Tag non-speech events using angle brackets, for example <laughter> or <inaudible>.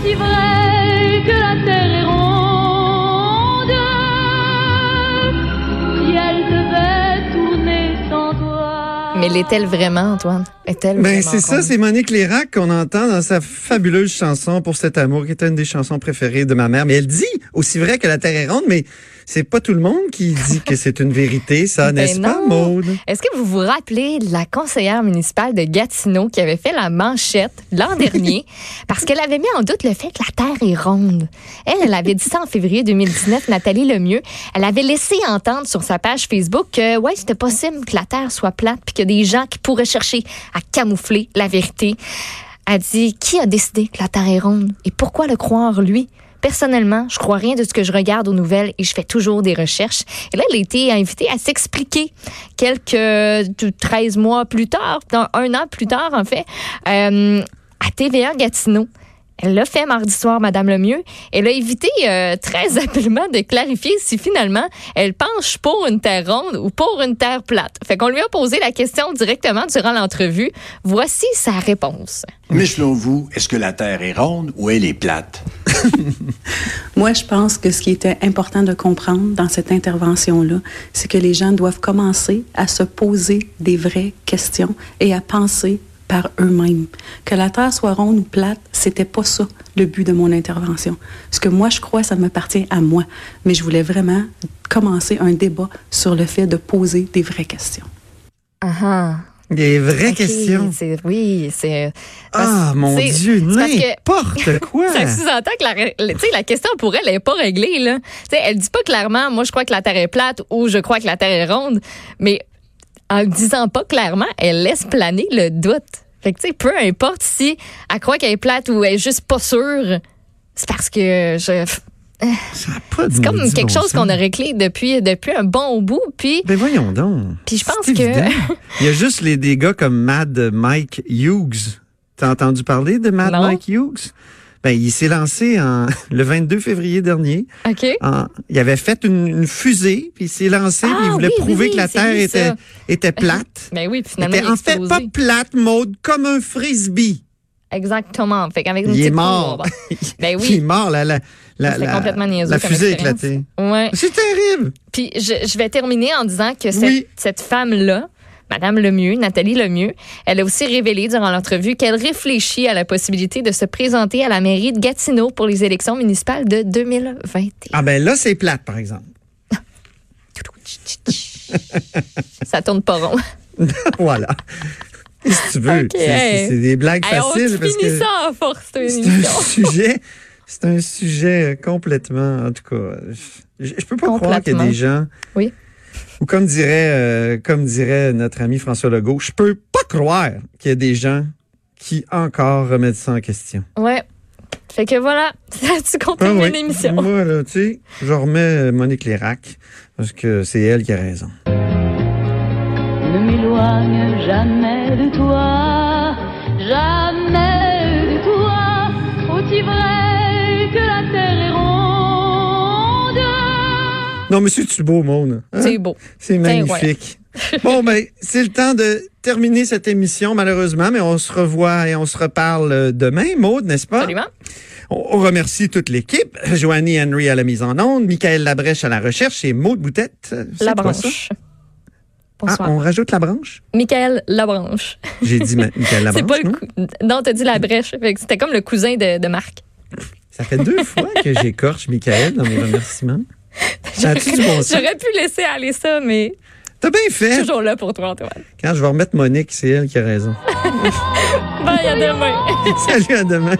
Aussi vrai que la terre est ronde, si elle devait tourner sans toi. Mais l'est-elle vraiment, Antoine? Est-elle Ben, c'est ça, c'est Monique Lérac qu'on entend dans sa fabuleuse chanson pour cet amour, qui est une des chansons préférées de ma mère. Mais elle dit aussi vrai que la Terre est ronde, mais c'est pas tout le monde qui dit que c'est une vérité, ça, <laughs> Ben n'est-ce pas. Maude? Est-ce que vous vous rappelez de la conseillère municipale de Gatineau qui avait fait la manchette l'an <laughs> dernier? Parce qu'elle avait mis en doute le fait que la Terre est ronde? Elle, elle avait dit ça en février 2019, Nathalie Lemieux. Elle avait laissé entendre sur sa page Facebook que, ouais, c'était possible que la Terre soit plate puis a des gens qui pourraient chercher à camoufler la vérité. Elle dit, qui a décidé que la Terre est ronde et pourquoi le croire, lui? Personnellement, je crois rien de ce que je regarde aux nouvelles et je fais toujours des recherches. Et là, elle a été invitée à s'expliquer quelques 13 mois plus tard, un an plus tard, en fait, euh, à TVA Gatineau. Elle l'a fait mardi soir, Madame Lemieux. Elle a évité euh, très <laughs> habilement de clarifier si finalement elle penche pour une terre ronde ou pour une terre plate. Fait qu'on lui a posé la question directement durant l'entrevue. Voici sa réponse. Mais selon vous, est-ce que la Terre est ronde ou elle est plate? <laughs> Moi, je pense que ce qui était important de comprendre dans cette intervention-là, c'est que les gens doivent commencer à se poser des vraies questions et à penser par eux-mêmes. Que la Terre soit ronde ou plate, c'était pas ça le but de mon intervention. Ce que moi je crois, ça m'appartient à moi. Mais je voulais vraiment commencer un débat sur le fait de poser des vraies questions. Ah ah. Des vraies Ok, questions? c'est- Oui, c'est. Ah, parce- mon c'est- Dieu, n'importe <laughs> quoi. Ça sous-entend que la, la question pour elle, n'est pas réglée. Là. Tu sais, elle dit pas clairement, moi, je crois que la Terre est plate ou je crois que la Terre est ronde. Mais en le disant pas clairement, elle laisse planer le doute. Fait que, tu sais, peu importe si elle croit qu'elle est plate ou elle est juste pas sûre, c'est parce que je. Ça a pas de C'est comme quelque bon chose qu'on a réglé depuis, depuis un bon bout. Puis, Ben voyons donc. Puis je pense que-. <laughs> Il y a juste les, des gars comme Mad Mike Hughes. T'as entendu parler de Mad Non. Mike Hughes? Ben, il s'est lancé en, <laughs> le 22 février dernier. OK. En- il avait fait une, une fusée, puis il s'est lancé, Ah, puis il voulait oui, oui, prouver oui, que la Terre était, était <laughs> plate. Ben oui, finalement, était il en fait pas plate, mode, comme un frisbee. Exactement. Fait qu'avec une Il est mort. courbe. <laughs> Ben Il est oui. mort, la, la, la, la- complètement la fusée a expérience. éclaté. Ouais. C'est terrible. Puis je, je vais terminer en disant que cette, Oui. cette femme-là, Madame Lemieux, Nathalie Lemieux, elle a aussi révélé durant l'entrevue qu'elle réfléchit à la possibilité de se présenter à la mairie de Gatineau pour les élections municipales de 2021. Ah ben là, c'est plate, par exemple. <laughs> Ça tourne pas rond. <laughs> voilà. Que tu veux? C'est- des blagues Hey, on faciles parce que ça en force, c'est un <laughs> sujet. C'est un sujet complètement, en tout cas. Je, je peux pas croire qu'il y a des gens. Oui. Ou comme dirait, euh, comme dirait notre ami François Legault, je peux pas croire qu'il y a des gens qui encore remettent ça en question. Ouais. Fait que voilà, <laughs> ça tu comptes Ah ouais. l'émission. Moi, là, tu sais, je remets Monique Lérac parce que c'est elle qui a raison. Ne m'éloigne jamais de toi, jamais Non, mais c'est-tu beau, monde? hein? C'est beau. C'est magnifique. bon, ben, c'est le temps de terminer cette émission, malheureusement, mais on se revoit et on se reparle euh, demain, Maude, n'est-ce pas? Absolument. On, remercie toute l'équipe. Joannie Henry à la mise en onde, Michael Labrèche à la recherche et Maude Boutette. euh, c'est La branche. Ah, on rajoute la branche? Michael Labranche. J'ai dit <laughs> Michael C'est Labranche, pas le non? Non, t'as dit la brèche. Fait que C'était comme le cousin de, de Marc. Ça fait deux fois que j'écorche Michael dans mes remerciements. Ça bon? J'aurais pu laisser aller ça, mais T'as bien fait. toujours là pour toi, Antoine. Quand je vais remettre Monique, c'est elle qui a raison. <laughs> Bye, à demain. <laughs> Salut, à demain.